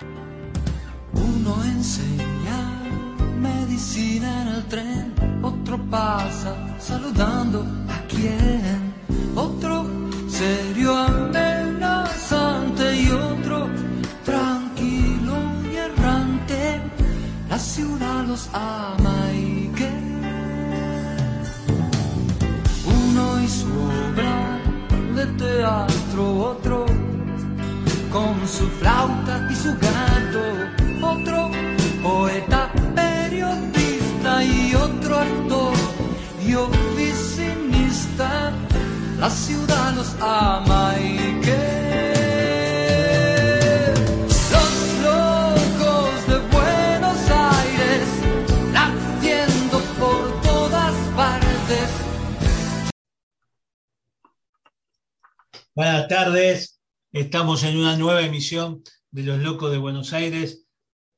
Uno enseña medicina en el tren, otro pasa saludando a quien, otro serio amenazante y otro tranquilo y errante. La ciudad los ama y que uno y su obra de teatro, otro su flauta y su gato, otro poeta, periodista y otro actor y oficinista. La ciudad los ama y que los locos de Buenos Aires latiendo por todas partes. Buenas tardes, estamos en una nueva emisión de Los Locos de Buenos Aires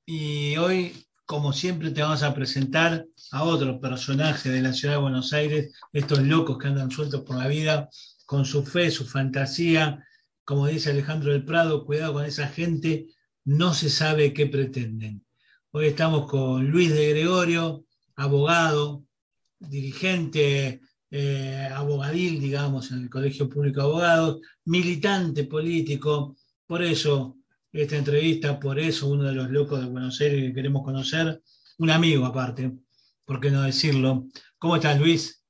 y hoy, como siempre, te vamos a presentar a otro personaje de la ciudad de Buenos Aires, estos locos que andan sueltos por la vida, con su fe, su fantasía, como dice Alejandro del Prado, cuidado con esa gente, no se sabe qué pretenden. Hoy estamos con Luis de Gregorio, abogado, dirigente eh, abogadil, digamos, en el Colegio Público de Abogados, militante político. Por eso esta entrevista, por eso uno de los locos de Buenos Aires que queremos conocer, un amigo aparte, ¿por qué no decirlo? ¿Cómo estás, Luis?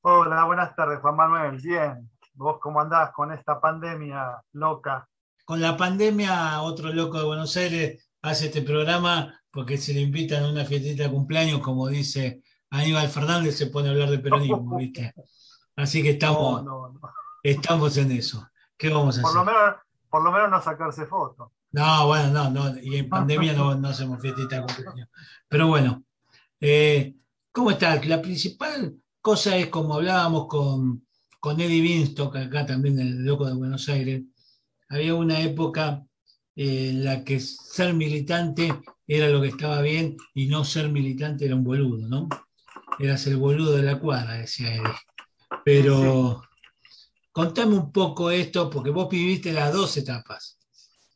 Hola, buenas tardes, Juan Manuel. Bien. ¿Vos cómo andás con esta pandemia loca? Con la pandemia, otro loco de Buenos Aires hace este programa porque se le invitan a una fiestita de cumpleaños, como dice Aníbal Fernández se pone a hablar de peronismo, ¿viste? Así que estamos, No, no, no. estamos en eso. ¿Qué vamos a Por hacer? lo menos, por lo menos no sacarse fotos. No, bueno, no, no, y en pandemia no, no hacemos fiestita de cumpleaños. Pero bueno, eh, ¿cómo está? La principal cosa es como hablábamos con, con Eddie Binstock, acá también el loco de Buenos Aires, había una época eh, en la que ser militante era lo que estaba bien y no ser militante era un boludo, ¿no? Eras el boludo de la cuadra, decía Eddie. Pero contame un poco esto, porque vos viviste las dos etapas.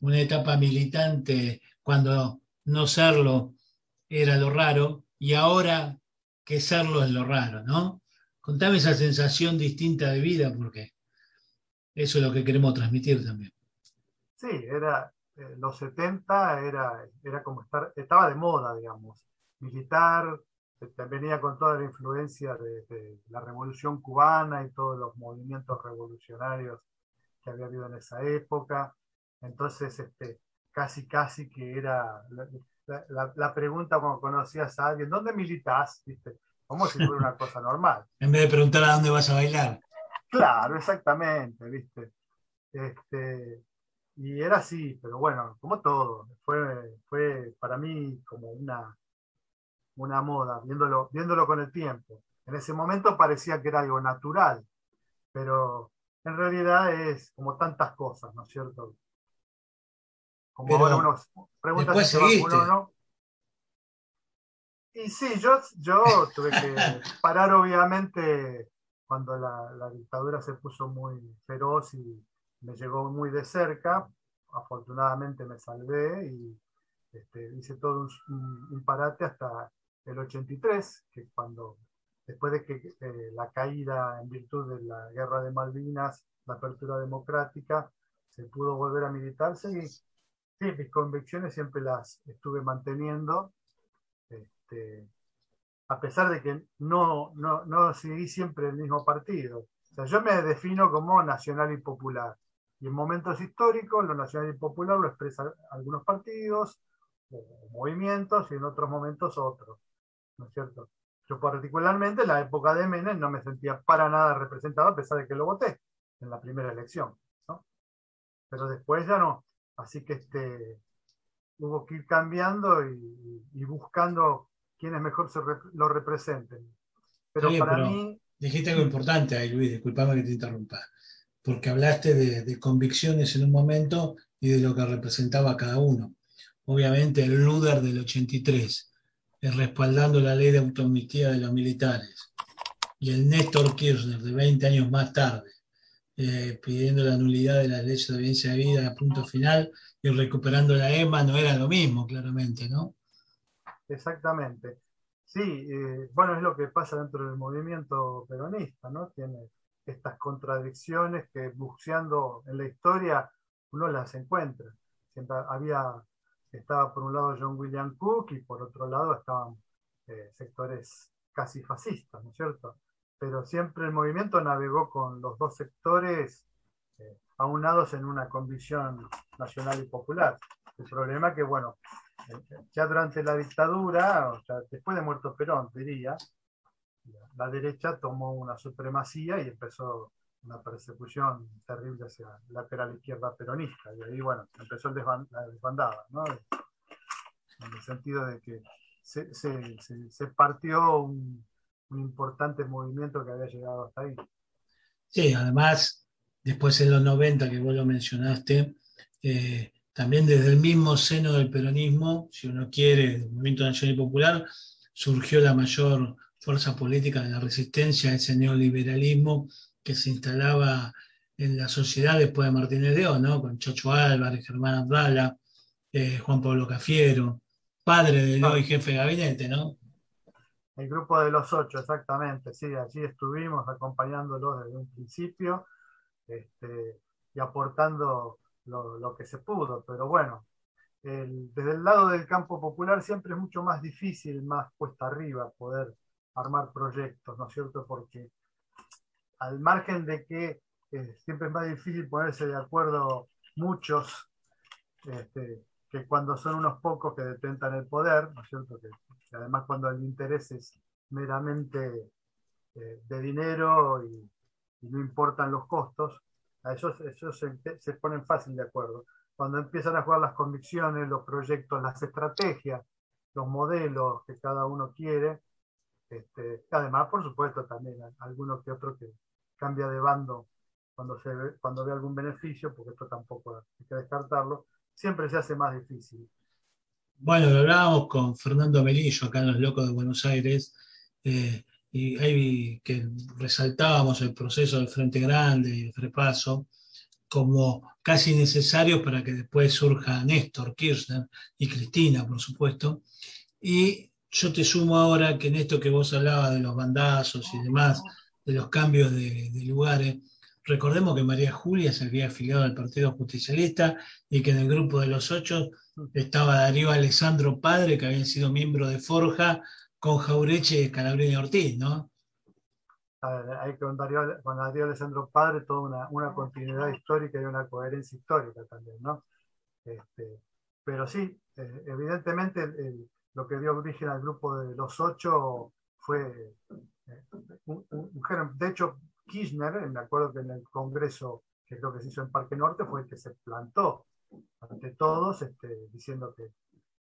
Una etapa militante cuando no serlo era lo raro y ahora que serlo es lo raro, ¿no? Contame esa sensación distinta de vida, porque eso es lo que queremos transmitir también. Sí, era eh, los 70 era, era como estar, estaba de moda, digamos. Militar, venía con toda la influencia de, de la revolución cubana y todos los movimientos revolucionarios que había habido en esa época. Entonces, este, casi, casi que era la, la- la- la pregunta cuando conocías a alguien, ¿dónde militas? ¿Viste? Como si fuera una cosa normal. En vez de preguntar a dónde vas a bailar. Claro, exactamente, ¿viste? Este, y era así, pero bueno, como todo, fue, fue para mí como una, una moda, viéndolo, viéndolo con el tiempo. En ese momento parecía que era algo natural, pero en realidad es como tantas cosas, ¿no es cierto? Como Pero ahora uno pregunta si se vacunó o seguiste. no. Y sí, yo, yo tuve que parar obviamente cuando la, la dictadura se puso muy feroz y me llegó muy de cerca. Afortunadamente me salvé y este, hice todo un, un- un parate hasta el 83, que cuando, después de que eh, la caída en virtud de la guerra de Malvinas, la apertura democrática, se pudo volver a militar, seguí. Sí, mis convicciones siempre las estuve manteniendo, este, a pesar de que no, no, no seguí siempre el mismo partido. O sea, yo me defino como nacional y popular. Y en momentos históricos, lo nacional y popular lo expresan algunos partidos o movimientos y en otros momentos otros. ¿No es cierto? Yo particularmente en la época de Menem no me sentía para nada representado a pesar de que lo voté en la primera elección. ¿no? Pero después ya no. Así que este, hubo que ir cambiando y, y buscando quienes mejor se lo representen. Pero para pero mí, Dijiste algo importante ahí, Luis, disculpame que te interrumpa, porque hablaste de, de convicciones en un momento y de lo que representaba cada uno. Obviamente el Luder del 83, el respaldando la ley de autonomía de los militares, y el Néstor Kirchner de 20 años más tarde, eh, pidiendo la nulidad de la ley de audiencia de vida a punto final y recuperando la EMA, no era lo mismo, claramente, ¿no? Exactamente. Sí, eh, bueno, es lo que pasa dentro del movimiento peronista, ¿no? Tiene estas contradicciones que buceando en la historia uno las encuentra. Siempre había, estaba por un lado John William Cook y por otro lado estaban eh, sectores casi fascistas, ¿no es cierto? Pero siempre el movimiento navegó con los dos sectores eh, aunados en una convicción nacional y popular. El problema es que, bueno, eh, ya durante la dictadura, o sea, después de muerto Perón, diría, la derecha tomó una supremacía y empezó una persecución terrible hacia la lateral izquierda peronista. Y ahí, bueno, empezó el la desbandada, ¿no? En el sentido de que se, se, se, partió un, un, importante movimiento que había llegado hasta ahí. Sí, además, después en los 90, que vos lo mencionaste, eh, también desde el mismo seno del peronismo, si uno quiere, el movimiento nacional y popular, surgió la mayor fuerza política de la resistencia a ese neoliberalismo que se instalaba en la sociedad después de Martínez de O, ¿no? Con Chocho Álvarez, Germán Abdala, eh, Juan Pablo Cafiero, padre del hoy jefe de gabinete, ¿no? El grupo de los ocho, exactamente, sí, allí estuvimos acompañándolos desde un principio este, y aportando lo, que se pudo, pero bueno, desde el lado del campo popular siempre es mucho más difícil, más cuesta arriba poder armar proyectos, ¿no es cierto? Porque al margen de que eh, siempre es más difícil ponerse de acuerdo muchos, este, que cuando son unos pocos que detentan el poder, ¿no es cierto? Que, además cuando el interés es meramente eh, de dinero y, no importan los costos, a ellos, se, se, ponen fácil de acuerdo. Cuando empiezan a jugar las convicciones, los proyectos, las estrategias, los modelos que cada uno quiere, este, además, por supuesto, también algunos que otros que cambia de bando cuando, se ve, cuando ve algún beneficio, porque esto tampoco hay que descartarlo, siempre se hace más difícil. Bueno, lo hablábamos con Fernando Melillo acá en Los Locos de Buenos Aires, eh, y ahí que resaltábamos el proceso del Frente Grande y el Frepaso como casi necesarios para que después surja Néstor Kirchner y Cristina, por supuesto. Y yo te sumo ahora que en esto que vos hablabas de los bandazos y demás, de los cambios de, lugares. Recordemos que María Julia se había afiliado al Partido Justicialista y que en el grupo de los ocho estaba Darío Alessandro Padre, que había sido miembro de Forja, con Jaureche Calabrini Ortiz, ¿no? Hay con Darío, con Darío Alessandro Padre toda una, continuidad histórica y una coherencia histórica también, ¿no? Este, pero sí, eh, evidentemente lo que dio origen al grupo de los ocho fue de hecho, Kirchner, me acuerdo que en el Congreso, que creo que se hizo en Parque Norte, fue el que se plantó ante todos, este, diciendo que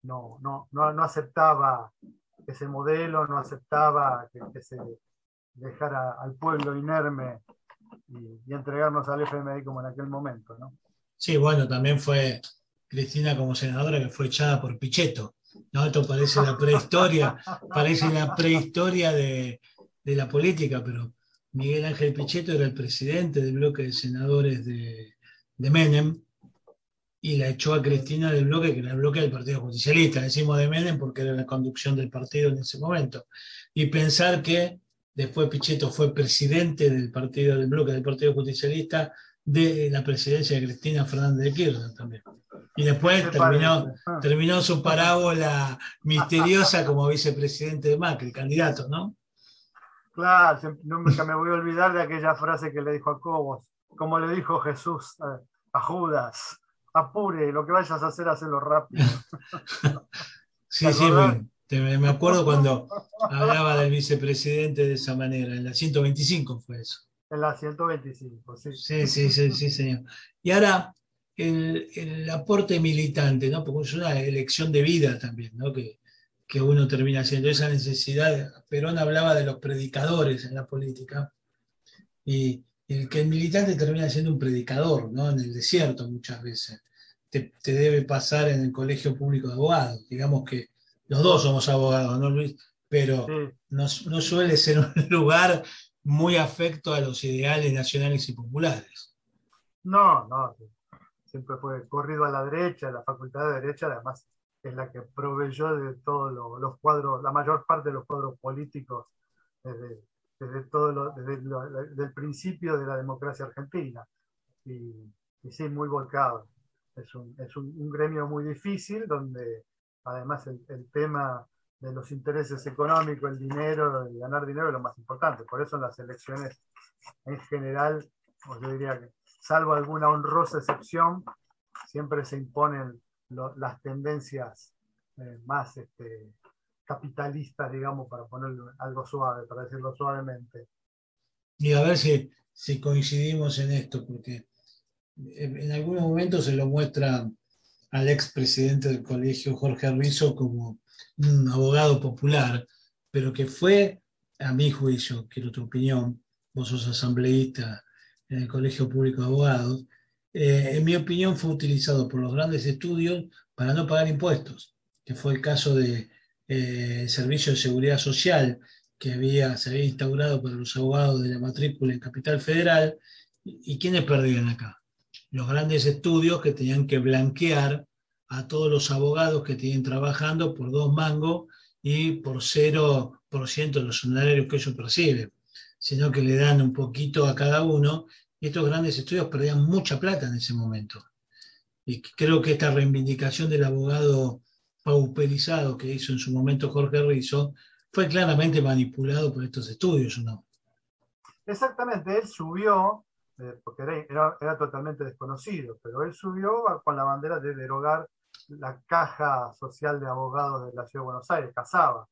no, no, no, aceptaba ese modelo, no aceptaba que, se dejara al pueblo inerme y, entregarnos al FMI como en aquel momento. ¿no? Sí, bueno, también fue Cristina como senadora que fue echada por Pichetto. ¿no? Esto parece la prehistoria, parece la prehistoria de, de la política, pero Miguel Ángel Pichetto era el presidente del bloque de senadores de, Menem y la echó a Cristina del bloque, que era el bloque del Partido Justicialista. Decimos de Menem porque era la conducción del partido en ese momento. Y pensar que después Pichetto fue presidente del partido del bloque del Partido Justicialista de la presidencia de Cristina Fernández de Kirchner también. Y después terminó, terminó su parábola misteriosa como vicepresidente de Macri, candidato, ¿no? Claro, nunca me voy a olvidar de aquella frase que le dijo a Cobos, como le dijo Jesús a, Judas, apure, lo que vayas a hacer, hazlo rápido. sí, sí, me, acuerdo cuando hablaba del vicepresidente de esa manera, en la 125 fue eso. En la 125, sí. Sí, sí, sí, sí señor. Y ahora, el, el, aporte militante, ¿no? Porque es una elección de vida también, ¿no? Que, que uno termina haciendo, esa necesidad. Perón hablaba de los predicadores en la política y, el que el militante termina siendo un predicador, ¿no? En el desierto muchas veces. Te, debe pasar en el colegio público de abogados. Digamos que los dos somos abogados, ¿no, Luis? Pero no, suele ser un lugar muy afecto a los ideales nacionales y populares. No, no, siempre fue corrido a la derecha, la facultad de derecha además es la que proveyó de todos los cuadros, la mayor parte de los cuadros políticos desde, desde todo desde el principio de la democracia argentina. Y, sí, muy volcado. Es un, es un, gremio muy difícil donde además el, el, tema de los intereses económicos, el dinero, y ganar dinero es lo más importante. Por eso en las elecciones en general, pues yo diría que salvo alguna honrosa excepción, siempre se imponen las tendencias eh, más este, capitalistas, digamos, para ponerlo algo suave, para decirlo suavemente. Y a ver si, coincidimos en esto, porque en algunos momentos se lo muestra al expresidente del colegio, Jorge Rizzo, como un abogado popular, pero que fue, a mi juicio, quiero tu opinión, vos sos asambleísta en el Colegio Público de Abogados, eh, en mi opinión fue utilizado por los grandes estudios para no pagar impuestos, que fue el caso del de, eh, Servicio de Seguridad Social que había, se había instaurado para los abogados de la matrícula en Capital Federal. ¿Y, quiénes perdían acá? Los grandes estudios que tenían que blanquear a todos los abogados que tienen trabajando por dos mangos y por 0% de los honorarios que ellos perciben, sino que le dan un poquito a cada uno y estos grandes estudios perdían mucha plata en ese momento. Y creo que esta reivindicación del abogado pauperizado que hizo en su momento Jorge Rizzo fue claramente manipulado por estos estudios, no? Exactamente, él subió, eh, porque era, era, totalmente desconocido, pero él subió con la bandera de derogar la caja social de abogados de la Ciudad de Buenos Aires, Casaba.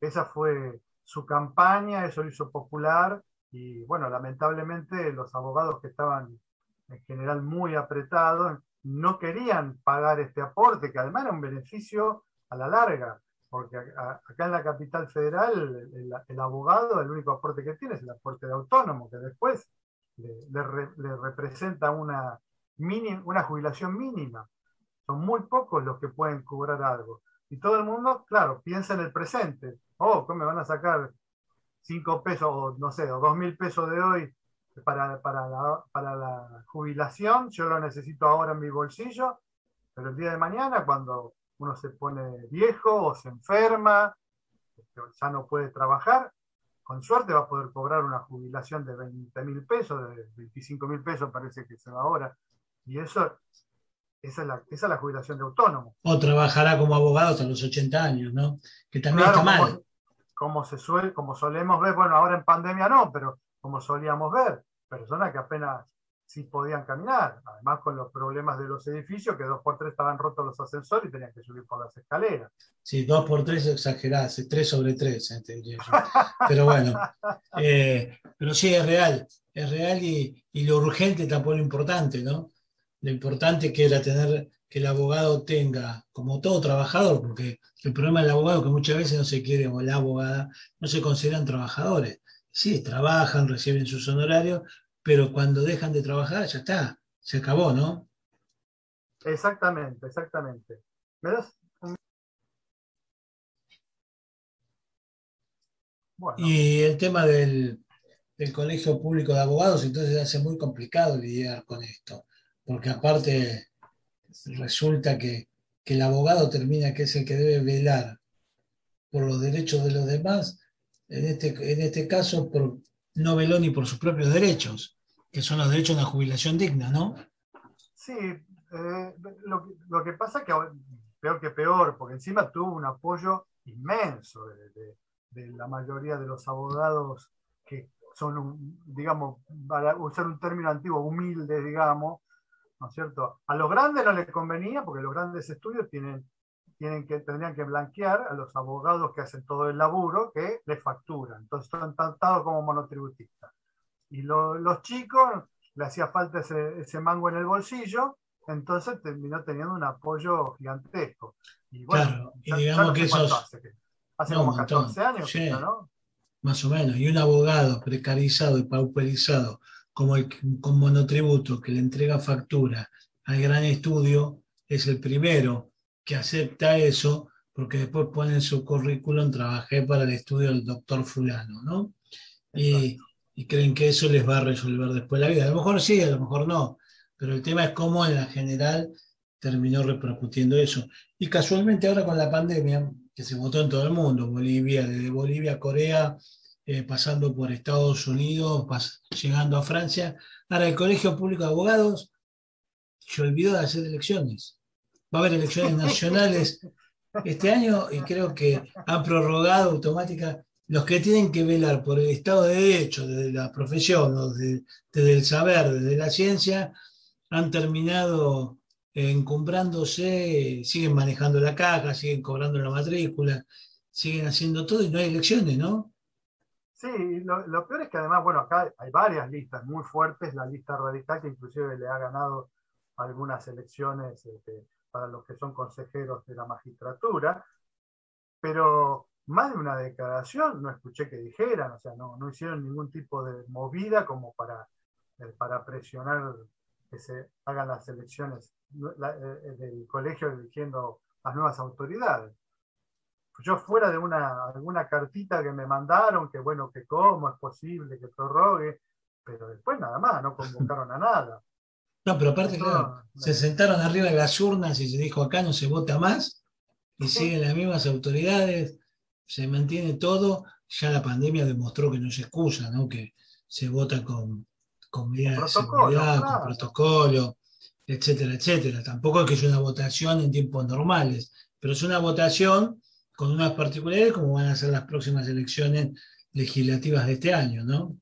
Esa fue su campaña, eso lo hizo popular y bueno, lamentablemente los abogados que estaban en general muy apretados no querían pagar este aporte, que además era un beneficio a la larga, porque acá en la capital federal el, abogado, el único aporte que tiene es el aporte de autónomo, que después le, representa una, una jubilación mínima. Son muy pocos los que pueden cobrar algo. Y todo el mundo, claro, piensa en el presente. Oh, ¿cómo me van a sacar 5 pesos o no sé, o 2 mil pesos de hoy para, para, la, para la jubilación, yo lo necesito ahora en mi bolsillo, pero el día de mañana cuando uno se pone viejo o se enferma, este, ya no puede trabajar, con suerte va a poder cobrar una jubilación de 20 mil pesos, de 25 mil pesos parece que se va ahora. Y eso, esa es, la, esa es la jubilación de autónomo. O trabajará como abogado hasta los 80 años, ¿no? Que también está mal como, se suele, como solemos ver, bueno, ahora en pandemia no, pero como solíamos ver, personas que apenas sí podían caminar, además con los problemas de los edificios, que dos por tres estaban rotos los ascensores y tenían que subir por las escaleras. Sí, dos por tres exagerás, tres sobre tres, eh, pero bueno, eh, pero sí es real, es real y, y, lo urgente tampoco lo importante, ¿no? Lo importante que era tener que el abogado tenga, como todo trabajador, porque el problema del abogado es que muchas veces no se quiere, o la abogada, no se consideran trabajadores. Sí, trabajan, reciben sus honorarios, pero cuando dejan de trabajar, ya está, se acabó, ¿no? Exactamente, exactamente. Y el tema del, del Colegio Público de Abogados, entonces hace muy complicado lidiar con esto, porque aparte resulta que, el abogado termina que es el que debe velar por los derechos de los demás, en este, en este caso no veló ni por sus propios derechos, que son los derechos de una jubilación digna, ¿no? Sí, eh, lo, que pasa es que peor que peor, porque encima tuvo un apoyo inmenso de, la mayoría de los abogados que son, digamos, para usar un término antiguo, humildes, digamos, ¿no es cierto? A los grandes no les convenía porque los grandes estudios tienen, tienen que, tendrían que blanquear a los abogados que hacen todo el laburo que les facturan. Entonces están tratados como monotributistas. Y los chicos le hacía falta ese, mango en el bolsillo, entonces terminó teniendo un apoyo gigantesco. Y bueno, y digamos que eso hace, como 14 años, ¿no? Más o menos. Y un abogado precarizado y pauperizado como el con monotributo que le entrega factura al gran estudio, es el primero que acepta eso, porque después pone en su currículum, trabajé para el estudio del doctor fulano, ¿no? Y, y creen que eso les va a resolver después la vida. A lo mejor sí, a lo mejor no, pero el tema es cómo en la general terminó repercutiendo eso. Y casualmente ahora con la pandemia, que se votó en todo el mundo, Bolivia, desde Bolivia a Corea, eh, pasando por Estados Unidos, llegando a Francia, ahora el Colegio Público de Abogados se olvidó de hacer elecciones. Va a haber elecciones nacionales este año y creo que han prorrogado automática los que tienen que velar por el Estado de Derecho, desde la profesión, desde, el saber, desde la ciencia, han terminado encumbrándose, siguen manejando la caja, siguen cobrando la matrícula, siguen haciendo todo y no hay elecciones, ¿no? Sí, lo, peor es que además, bueno, acá hay varias listas muy fuertes, la lista radical que inclusive le ha ganado algunas elecciones este, para los que son consejeros de la magistratura, pero más de una declaración no escuché que dijeran, o sea, no, no hicieron ningún tipo de movida como para, eh, para presionar que se hagan las elecciones eh, del colegio eligiendo las nuevas autoridades. Yo fuera de una, alguna cartita que me mandaron, que bueno, que cómo es posible que prorrogue, pero después nada más, no convocaron a nada. No, pero aparte, claro, se sentaron arriba de las urnas y se dijo acá no se vota más, y siguen las mismas autoridades, se mantiene todo, ya la pandemia demostró que no se excusa, ¿no? que se vota con, con medidas de seguridad, con protocolo, etcétera, etcétera. Tampoco es que es una votación en tiempos normales, pero es una votación con unas particularidades como van a ser las próximas elecciones legislativas de este año, ¿no?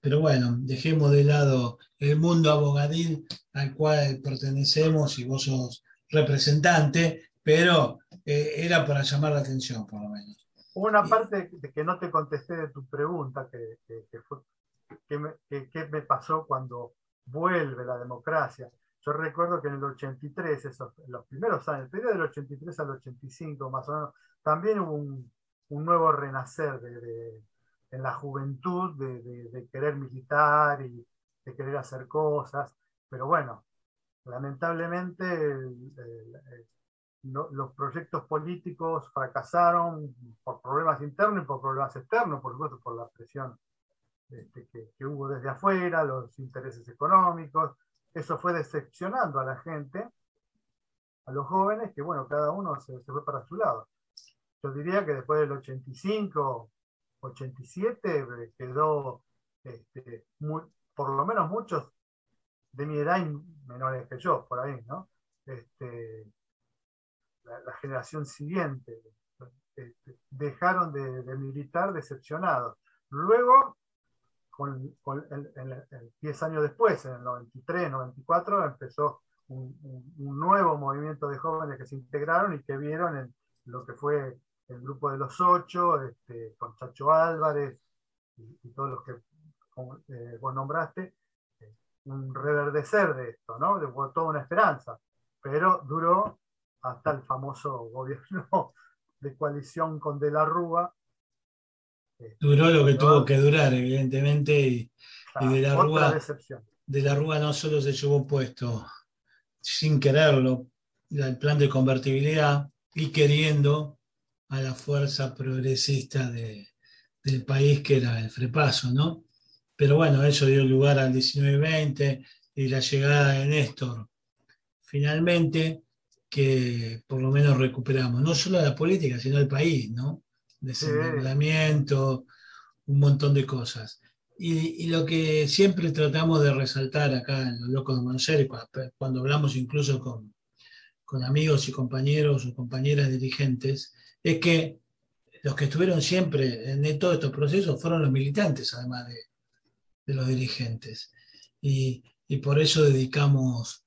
Pero bueno, dejemos de lado el mundo abogadil al cual pertenecemos y vos sos representante, pero eh, era para llamar la atención, por lo menos. Una parte de que no te contesté de tu pregunta, que, fue, ¿qué me, pasó cuando vuelve la democracia? Yo recuerdo que en el 83, esos, los primeros años, el periodo del 83 al 85 más o menos, también hubo un, nuevo renacer de, en la juventud de, querer militar y de querer hacer cosas, pero bueno, lamentablemente los proyectos políticos fracasaron por problemas internos y por problemas externos, por supuesto, por la presión este, que, hubo desde afuera, los intereses económicos. Eso fue decepcionando a la gente, a los jóvenes, que bueno, cada uno se, fue para su lado. Yo diría que después del 85, 87 quedó, este, por lo menos muchos de mi edad menores que yo, por ahí, ¿no? Este, la, generación siguiente, este, dejaron de, militar decepcionados. Luego, con, el, 10 años después, en el 93, 94, empezó un, nuevo movimiento de jóvenes que se integraron y que vieron en lo que fue el grupo de los ocho, este, con Chacho Álvarez y, todos los que eh, vos nombraste, eh, un reverdecer de esto, ¿no? De, toda una esperanza, pero duró hasta el famoso gobierno de coalición con De la Rúa. Este, Duró lo que tuvo que durar, evidentemente, y, De la Rúa. De la Rúa no solo se llevó puesto, sin quererlo, el plan de convertibilidad y queriendo a la fuerza progresista del país que era el Frepaso, ¿no? Pero bueno, eso dio lugar al 19-20 y la llegada de Néstor. Finalmente, que por lo menos recuperamos, no solo la política, sino el país, ¿no? Desendeudamiento, un montón de cosas. Y, lo que siempre tratamos de resaltar acá en Los Locos de Buenos Aires, cuando, hablamos incluso con, con, amigos y compañeros o compañeras dirigentes, es que los que estuvieron siempre en todos estos procesos fueron los militantes, además de, los dirigentes. Y, por eso dedicamos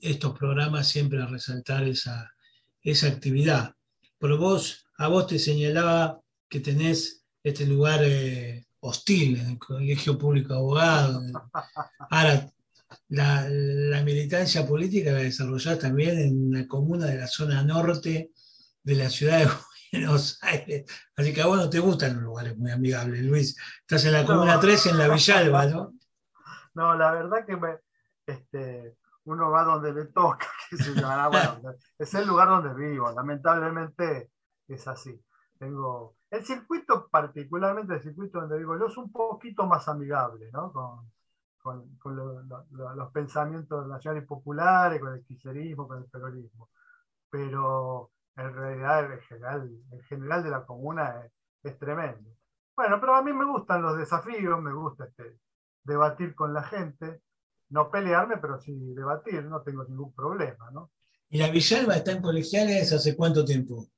estos programas siempre a resaltar esa, esa actividad. Pero vos, a vos te señalaba que tenés este lugar eh, hostil en el Colegio Público de Abogados. Ahora, la, militancia política la desarrollás también en una comuna de la zona norte de la ciudad de Buenos Aires. Así que a vos no te gustan los lugares muy amigables, Luis. Estás en la comuna 3 en la Villalba, ¿no? No, la verdad que me, este, uno va donde le toca, es el lugar donde vivo, lamentablemente es así. tengo. El circuito, particularmente el circuito donde vivo yo, es un poquito más amigable, ¿no? Con, con, con lo- lo- lo- los pensamientos nacionales populares, con el kirchnerismo, con el peronismo. Pero en realidad el general, el general de la comuna es, es tremendo. Bueno, pero a mí me gustan los desafíos, me gusta este, debatir con la gente, no pelearme, pero sí debatir, no tengo ningún problema, ¿no? ¿Y la Villalba está en colegiales hace cuánto tiempo?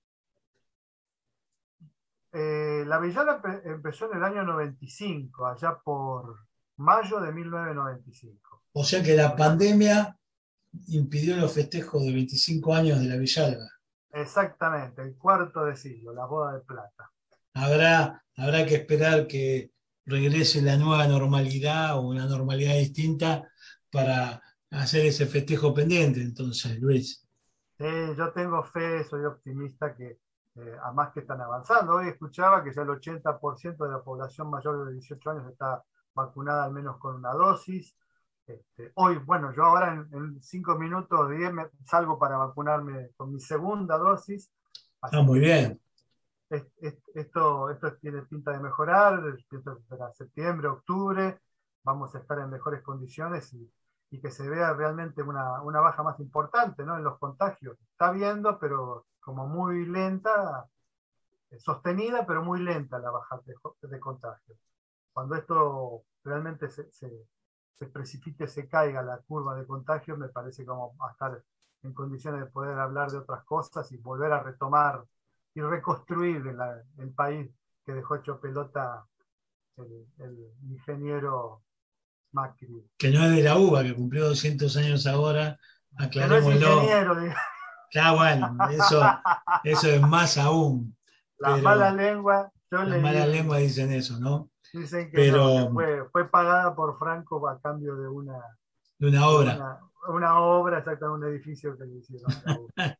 Eh, la Villala empe- empezó en el año 95, allá por mayo de 1995. O sea que la pandemia impidió los festejos de 25 años de la Villalba. Exactamente, el cuarto de siglo, la boda de plata. Habrá, habrá que esperar que regrese la nueva normalidad o una normalidad distinta para hacer ese festejo pendiente, entonces, Luis. Sí, yo tengo fe, soy optimista que eh, además que están avanzando. Hoy escuchaba que ya el 80% de la población mayor de 18 años está vacunada al menos con una dosis. Este, hoy, bueno, yo ahora en, en cinco minutos, 10, me, salgo para vacunarme con mi segunda dosis. Así Ah, muy bien. es- es- esto, esto tiene pinta de mejorar, que para septiembre, octubre, vamos a estar en mejores condiciones y, y que se vea realmente una, una baja más importante ¿no? en los contagios. Está habiendo, pero como muy lenta, eh, sostenida, pero muy lenta la baja de, de contagios. Cuando esto realmente se, se, se precipite, se caiga la curva de contagios, me parece como a estar en condiciones de poder hablar de otras cosas y volver a retomar y reconstruir el país que dejó hecho pelota el, el ingeniero Macri. Que no es de la UBA, que cumplió 200 años ahora, Que no es aclarémoslo. ingeniero, bueno, eso, eso es más aún. la pero mala lengua, yo Las leí, malas lenguas dicen eso, ¿no? Dicen que, pero- no, que fue, fue pagada por Franco a cambio de una, De una obra. una, una obra, exactamente un edificio que le hicieron.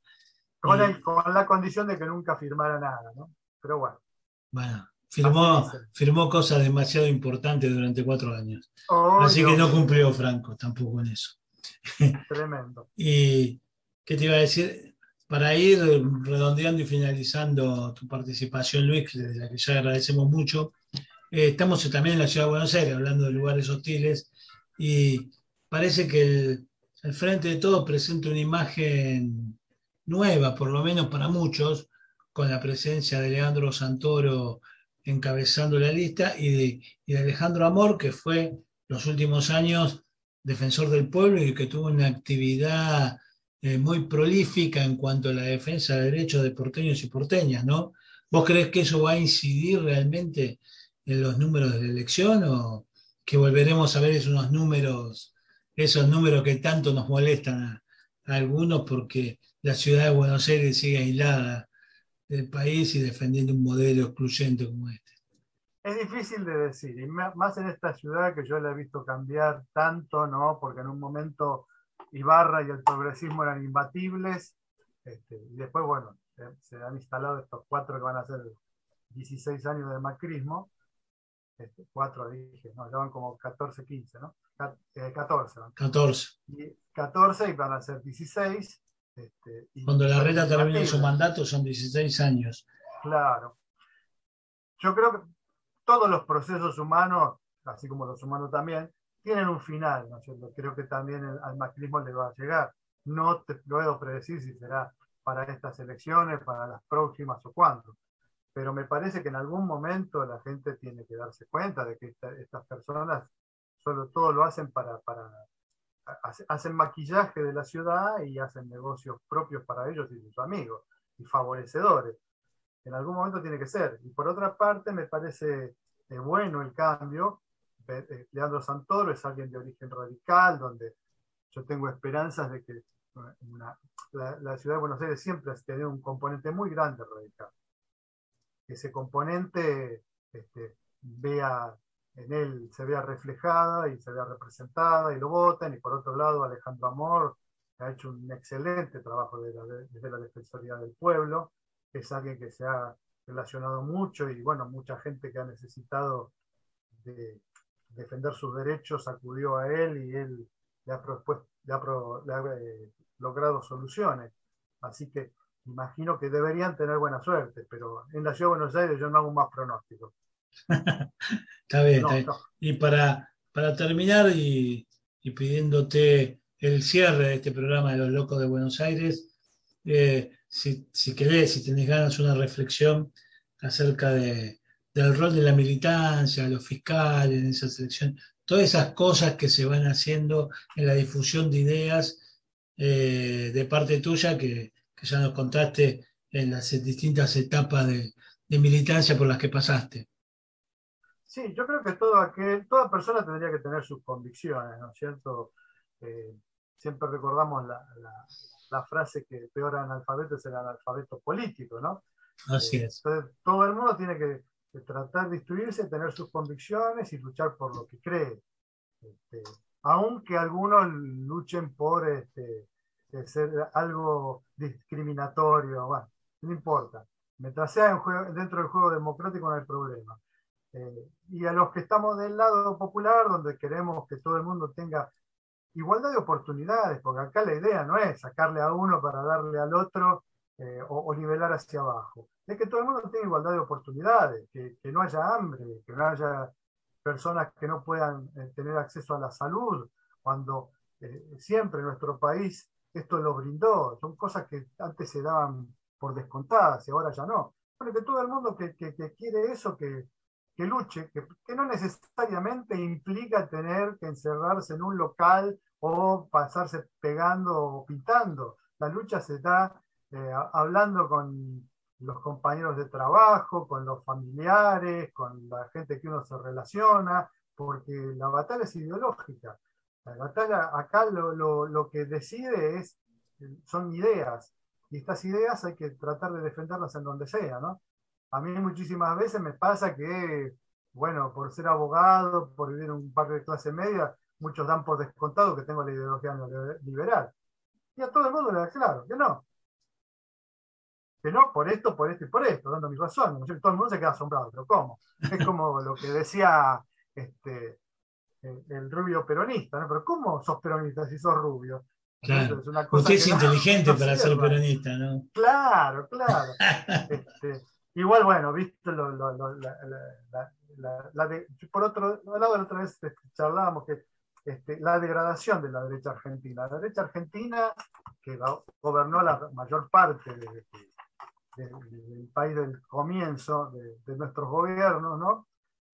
Con, el- con la condición de que nunca firmara nada, ¿no? Pero bueno. Bueno, firmó, firmó cosas demasiado importantes durante cuatro años. Así que no cumplió Franco tampoco en eso. Tremendo. Y, ¿qué te iba a decir? Para ir redondeando y finalizando tu participación, Luis, de la que ya agradecemos mucho, eh, estamos también en la ciudad de Buenos Aires, hablando de lugares hostiles, y parece que el, Frente de Todos presenta una imagen nueva, por lo menos para muchos, con la presencia de Leandro Santoro encabezando la lista y de, y de Alejandro Amor, que fue los últimos años defensor del pueblo y que tuvo una actividad eh, muy prolífica en cuanto a la defensa de derechos de porteños y porteñas, ¿no? ¿Vos crees que eso va a incidir realmente en los números de la elección o que volveremos a ver esos números, esos números que tanto nos molestan a, algunos porque la ciudad de Buenos Aires sigue aislada del país y defendiendo un modelo excluyente como este? Es difícil de decir, y más en esta ciudad que yo la he visto cambiar tanto, ¿no? Porque en un momento Ibarra y el progresismo eran imbatibles, este, y después, bueno, se, se han instalado estos cuatro que van a ser 16 años de macrismo, este, cuatro dije, no, ya van como 14, 15, ¿no? Eh, 14, ¿no? 14. Y 14 y van a ser 16. este, y Cuando la reta termine su mandato son 16 años. Claro. Yo creo que todos los procesos humanos, así como los humanos también, tienen un final, ¿no es cierto? Creo que también el- al macrismo le va a llegar. No te puedo predecir si será para estas elecciones, para las próximas o cuándo. Pero me parece que en algún momento la gente tiene que darse cuenta de que esta- estas personas solo todo lo hacen para, para hace- hacen maquillaje de la ciudad y hacen negocios propios para ellos y sus amigos y favorecedores en algún momento tiene que ser. Y por otra parte, me parece eh, bueno el cambio. Eh, Leandro Santoro es alguien de origen radical, donde yo tengo esperanzas de que eh, la, la ciudad de Buenos Aires siempre ha tenido un componente muy grande radical. Ese componente este, vea en él, se vea reflejada y se vea representada y lo voten. Y por otro lado, Alejandro Amor ha hecho un excelente trabajo de la- desde la Defensoría del Pueblo es alguien que se ha relacionado mucho y bueno, mucha gente que ha necesitado de defender sus derechos acudió a él y él le ha, propuesto, le ha, pro- le ha, eh, logrado soluciones. Así que imagino que deberían tener buena suerte, pero en la ciudad de Buenos Aires yo no hago más pronóstico. está bien, está bien. Y para, para terminar y, y, pidiéndote el cierre de este programa de Los Locos de Buenos Aires, eh, si, si, querés, si tenés ganas, una reflexión acerca de, del rol de la militancia, los fiscales en esa selección, todas esas cosas que se van haciendo en la difusión de ideas eh, de parte tuya que, que, ya nos contaste en las distintas etapas de, de, militancia por las que pasaste. Sí, yo creo que todo aquel, toda persona tendría que tener sus convicciones, ¿no es cierto? Eh, siempre recordamos la, la, la, frase que el peor analfabeto es el analfabeto político, ¿no? Así eh, es. Entonces, todo el mundo tiene que tratar de instruirse, tener sus convicciones y luchar por lo que cree. Este, aunque algunos luchen por este, ser algo discriminatorio, bueno, no importa. Mientras sea dentro del juego democrático no hay problema. Eh, y a los que estamos del lado popular, donde queremos que todo el mundo tenga igualdad de oportunidades, porque acá la idea no es sacarle a uno para darle al otro eh, o, nivelar hacia abajo es que todo el mundo tenga igualdad de oportunidades, que, no haya hambre, que no haya personas que no puedan eh, tener acceso a la salud, cuando siempre nuestro país esto lo brindó. Son cosas que antes se daban por descontadas y ahora ya no. Bueno, que todo el mundo que, que, que quiere eso, que, luche, que, no necesariamente implica tener que encerrarse en un local o pasarse pegando o pintando. La lucha se da eh, hablando con, los compañeros de trabajo, con los familiares, con la gente que uno se relaciona, porque la batalla es ideológica. La batalla acá lo, lo, lo que decide es, son ideas, y estas ideas hay que tratar de defenderlas en donde sea, ¿no? A mí muchísimas veces me pasa que, bueno, por ser abogado, por vivir en un barrio de clase media, muchos dan por descontado que tengo la ideología liberal. Y a todo el mundo le da claro que no, que no, por esto, por esto y por esto, dando mis razones. Todo el mundo se queda asombrado, pero ¿cómo? Es como lo que decía este, el, rubio peronista, ¿no? Pero ¿cómo sos peronista si sos rubio? Claro. Es una cosa Usted es inteligente para ser peronista, ¿no? Claro, claro. este, igual, bueno, viste, lo, lo, lo, la, la, de, por otro lado, la otra vez este, charlábamos que este, la degradación de la derecha argentina. La derecha argentina, que gobernó la mayor parte de, del país del comienzo de, nuestros gobiernos, ¿no?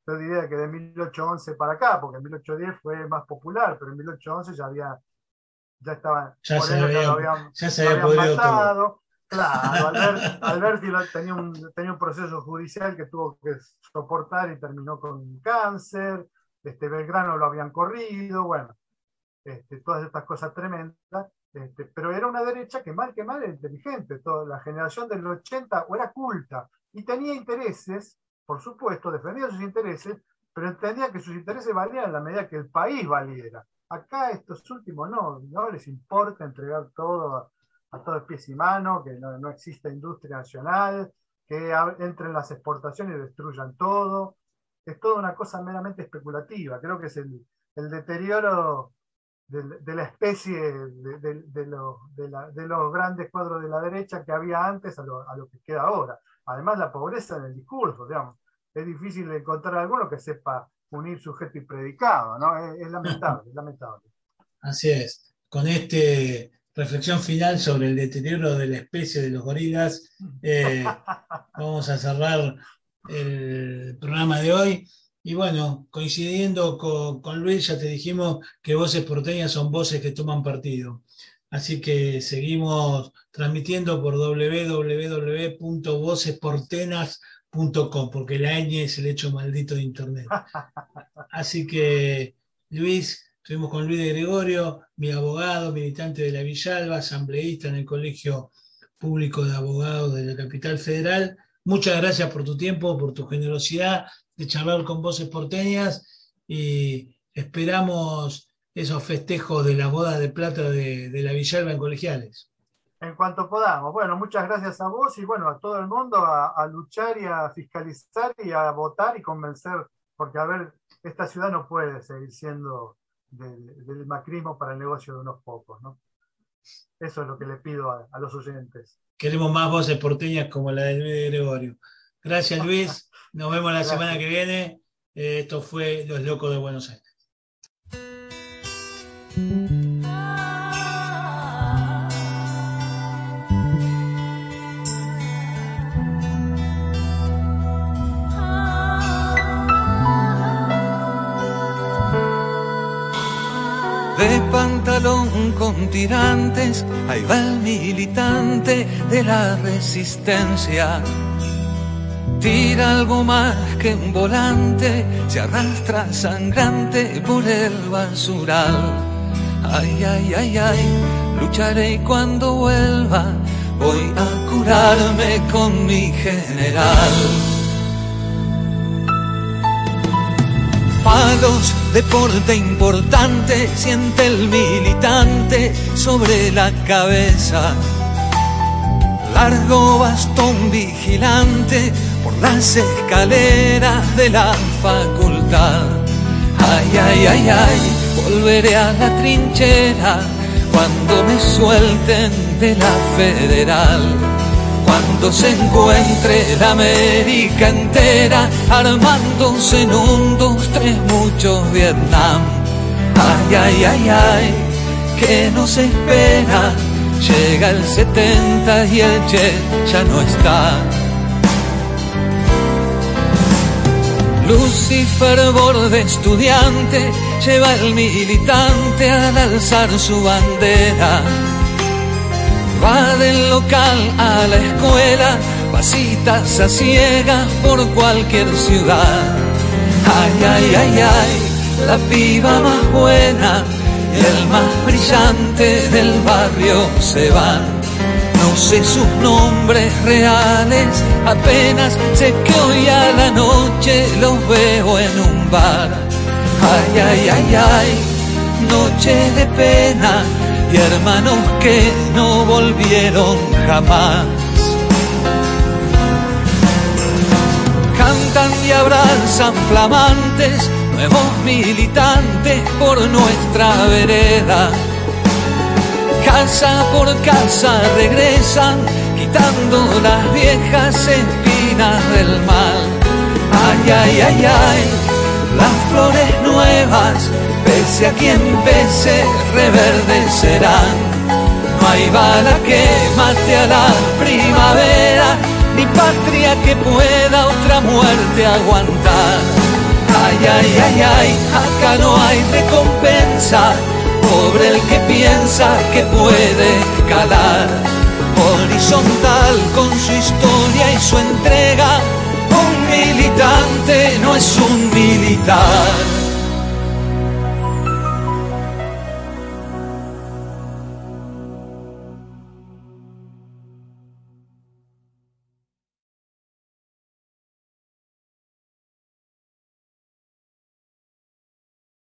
Yo diría que de 1811 para acá, porque en 1810 fue más popular, pero en 1811 ya había, ya estaban, ya se había, ya se había podido matado. Claro, Alberti tenía un, tenía un proceso judicial que tuvo que soportar y terminó con cáncer, este Belgrano lo habían corrido, bueno, este, todas estas cosas tremendas. Este, pero era una derecha que mal que mal era inteligente. Toda la generación del 80 o era culta y tenía intereses, por supuesto, defendía sus intereses, pero entendía que sus intereses valían en la medida que el país valiera. Acá estos últimos no, no les importa entregar todo a, todos pies y manos, que no, no exista industria nacional, que entren las exportaciones y destruyan todo. Es toda una cosa meramente especulativa. Creo que es el, deterioro de, la especie de, de, los grandes cuadros de la derecha que había antes a lo, que queda ahora. Además, la pobreza en el discurso, digamos. Es difícil encontrar alguno que sepa unir sujeto y predicado, ¿no? Es, lamentable, es lamentable. Así es. Con este reflexión final sobre el deterioro de la especie de los gorilas, eh, vamos a cerrar el programa de hoy. Y bueno, coincidiendo con, Luis, ya te dijimos que voces porteñas son voces que toman partido. Así que seguimos transmitiendo por www.vocesportenas.com, porque la ñ es el hecho maldito de Internet. Así que, Luis, estuvimos con Luis de Gregorio, mi abogado, militante de la Villalba, asambleísta en el Colegio Público de Abogados de la Capital Federal. Muchas gracias por tu tiempo, por tu generosidad de charlar con voces porteñas y esperamos esos festejos de la boda de plata de, la Villalba en colegiales. En cuanto podamos. Bueno, muchas gracias a vos y bueno, a todo el mundo a, luchar y a fiscalizar y a votar y convencer, porque a ver, esta ciudad no puede seguir siendo del, macrismo para el negocio de unos pocos, ¿no? Eso es lo que le pido a los oyentes. queremos más voces porteñas como la de Luis Gregorio. Gracias Luis, nos vemos la semana que viene. Eh, esto fue Los Locos de Buenos Aires. De pantalón con tirantes, ahí va el militante de la resistencia. Tira algo más que un volante, se arrastra sangrante por el basural. Ay, ay, ay, ay, lucharé cuando vuelva voy a curarme con mi general. palos, deporte importante, siente el militante sobre la cabeza. Largo bastón vigilante por las escaleras de la facultad. Ay, ay, ay, ay, volveré a la trinchera cuando me suelten de la federal cuando se encuentre la América entera armándose en un, dos, tres, muchos Vietnam. Ay, ay, ay, ay, que nos espera. Llega el 70 y el Che ya no está. Lucifer borde estudiante lleva el militante al alzar su bandera Va del local a la escuela, pasitas a ciegas por cualquier ciudad. Ay, ay, ay, ay, la piba más buena y el más brillante del barrio se van. No sé sus nombres reales, apenas sé que hoy a la noche los veo en un bar. Ay, ay, ay, ay, noche de pena y hermanos que no volvieron jamás. Cantan y abrazan flamantes, nuevos militantes por nuestra vereda. Casa por casa regresan, quitando las viejas espinas del mal. Ay, ay, ay, ay, las flores nuevas pese a quien pese, reverdecerán. No hay bala que mate a la primavera, ni patria que pueda otra muerte aguantar. Ay, ay, ay, ay, acá no hay recompensa, pobre el que piensa que puede calar. Horizontal con su historia y su entrega, un militante no es un militar.